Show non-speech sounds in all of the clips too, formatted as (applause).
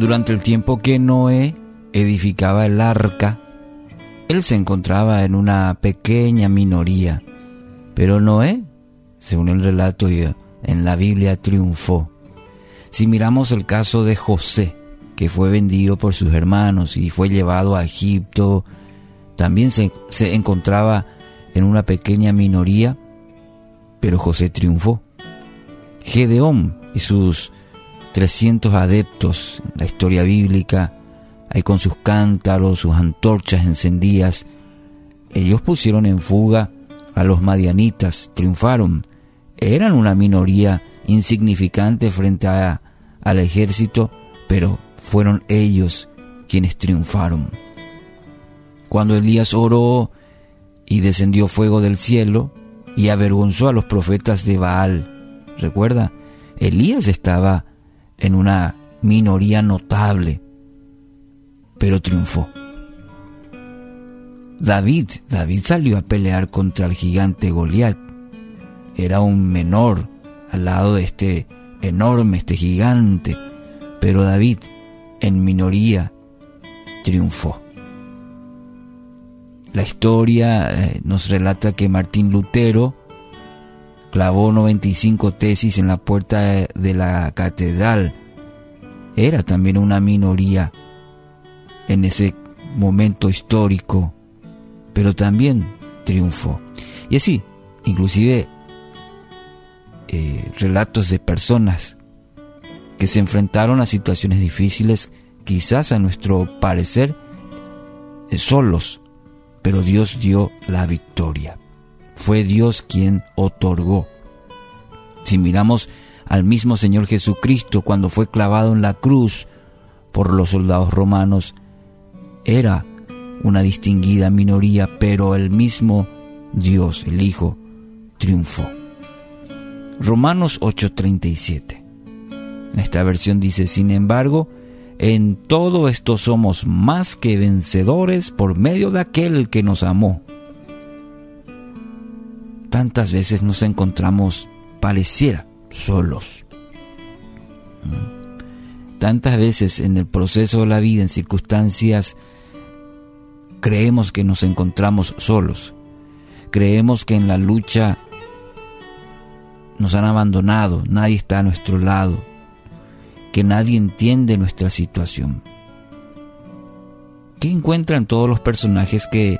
Durante el tiempo que Noé edificaba el arca, él se encontraba en una pequeña minoría, pero Noé, según el relato en la Biblia, triunfó. Si miramos el caso de José, que fue vendido por sus hermanos y fue llevado a Egipto, también se, se encontraba en una pequeña minoría, pero José triunfó. Gedeón y sus 300 adeptos en la historia bíblica, ahí con sus cántaros, sus antorchas encendidas, ellos pusieron en fuga a los madianitas, triunfaron. Eran una minoría insignificante frente al ejército, pero fueron ellos quienes triunfaron. Cuando Elías oró y descendió fuego del cielo y avergonzó a los profetas de Baal, recuerda, Elías estaba en una minoría notable, pero triunfó. David, David salió a pelear contra el gigante Goliat. Era un menor al lado de este enorme, este gigante, pero David, en minoría, triunfó. La historia eh, nos relata que Martín Lutero clavó 95 tesis en la puerta de la catedral. Era también una minoría en ese momento histórico, pero también triunfó. Y así, inclusive eh, relatos de personas que se enfrentaron a situaciones difíciles, quizás a nuestro parecer, eh, solos, pero Dios dio la victoria. Fue Dios quien otorgó. Si miramos al mismo Señor Jesucristo cuando fue clavado en la cruz por los soldados romanos, era una distinguida minoría, pero el mismo Dios, el Hijo, triunfó. Romanos 8:37. Esta versión dice, sin embargo, en todo esto somos más que vencedores por medio de aquel que nos amó tantas veces nos encontramos, pareciera, solos. ¿Mm? Tantas veces en el proceso de la vida, en circunstancias, creemos que nos encontramos solos. Creemos que en la lucha nos han abandonado, nadie está a nuestro lado, que nadie entiende nuestra situación. ¿Qué encuentran todos los personajes que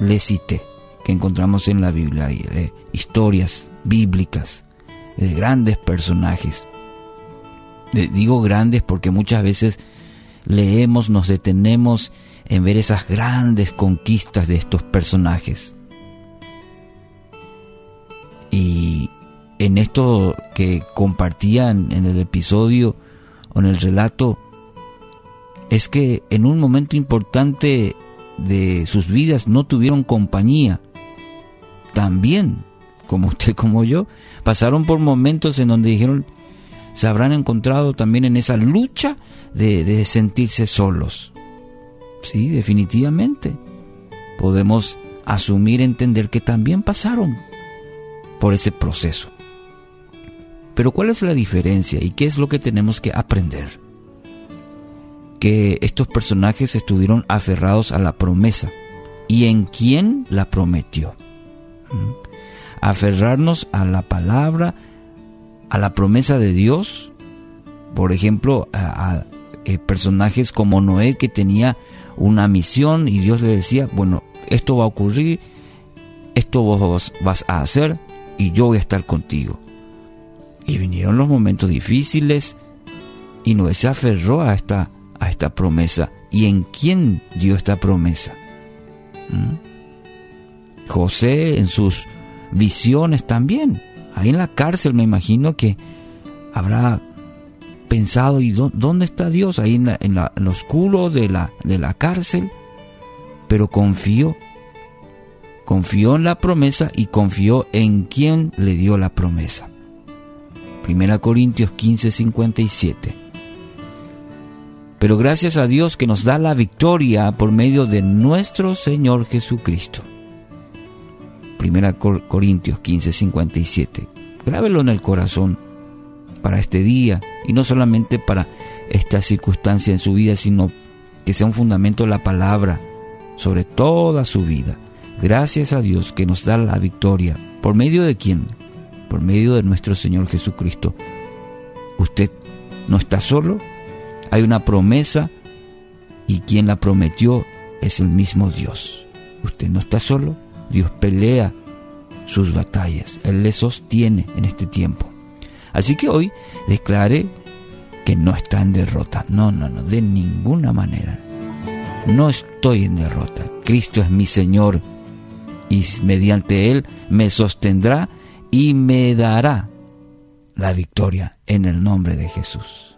les cité? Que encontramos en la Biblia, de historias bíblicas, de grandes personajes. digo grandes porque muchas veces leemos, nos detenemos en ver esas grandes conquistas de estos personajes. Y en esto que compartían en el episodio o en el relato, es que en un momento importante de sus vidas no tuvieron compañía, también, como usted (laughs) como yo, pasaron por momentos en donde dijeron, se habrán encontrado también en esa lucha de, sentirse solos. Sí, definitivamente. Podemos asumir, entender que también pasaron por ese proceso. Pero ¿cuál es la diferencia y qué es lo que tenemos que aprender? Que estos personajes estuvieron aferrados a la promesa y en quién la prometió aferrarnos a la palabra, a la promesa de Dios. Por ejemplo, a, eh, personajes como Noé que tenía una misión y Dios le decía, bueno, esto va a ocurrir, esto vos vas a hacer y yo voy a estar contigo. Y vinieron los momentos difíciles y Noé se aferró a esta, a esta promesa. ¿Y en quién dio esta promesa? ¿Mm? José en sus visiones también. Ahí en la cárcel me imagino que habrá pensado, ¿y dónde está Dios? Ahí en, en, lo oscuro de la, de la cárcel. Pero confió, confió en la promesa y confió en quien le dio la promesa. Primera Corintios 15, 57. Pero gracias a Dios que nos da la victoria por medio de nuestro Señor Jesucristo. Primera Corintios 15, 57. Grábelo en el corazón para este día y no solamente para esta circunstancia en su vida, sino que sea un fundamento la palabra sobre toda su vida. Gracias a Dios que nos da la victoria. ¿Por medio de quién? Por medio de nuestro Señor Jesucristo. Usted no está solo, hay una promesa y quien la prometió es el mismo Dios. Usted no está solo, Dios pelea sus batallas, Él le sostiene en este tiempo. Así que hoy declare que no está en derrota. No, no, no, de ninguna manera. No estoy en derrota. Cristo es mi Señor y mediante Él me sostendrá y me dará la victoria en el nombre de Jesús.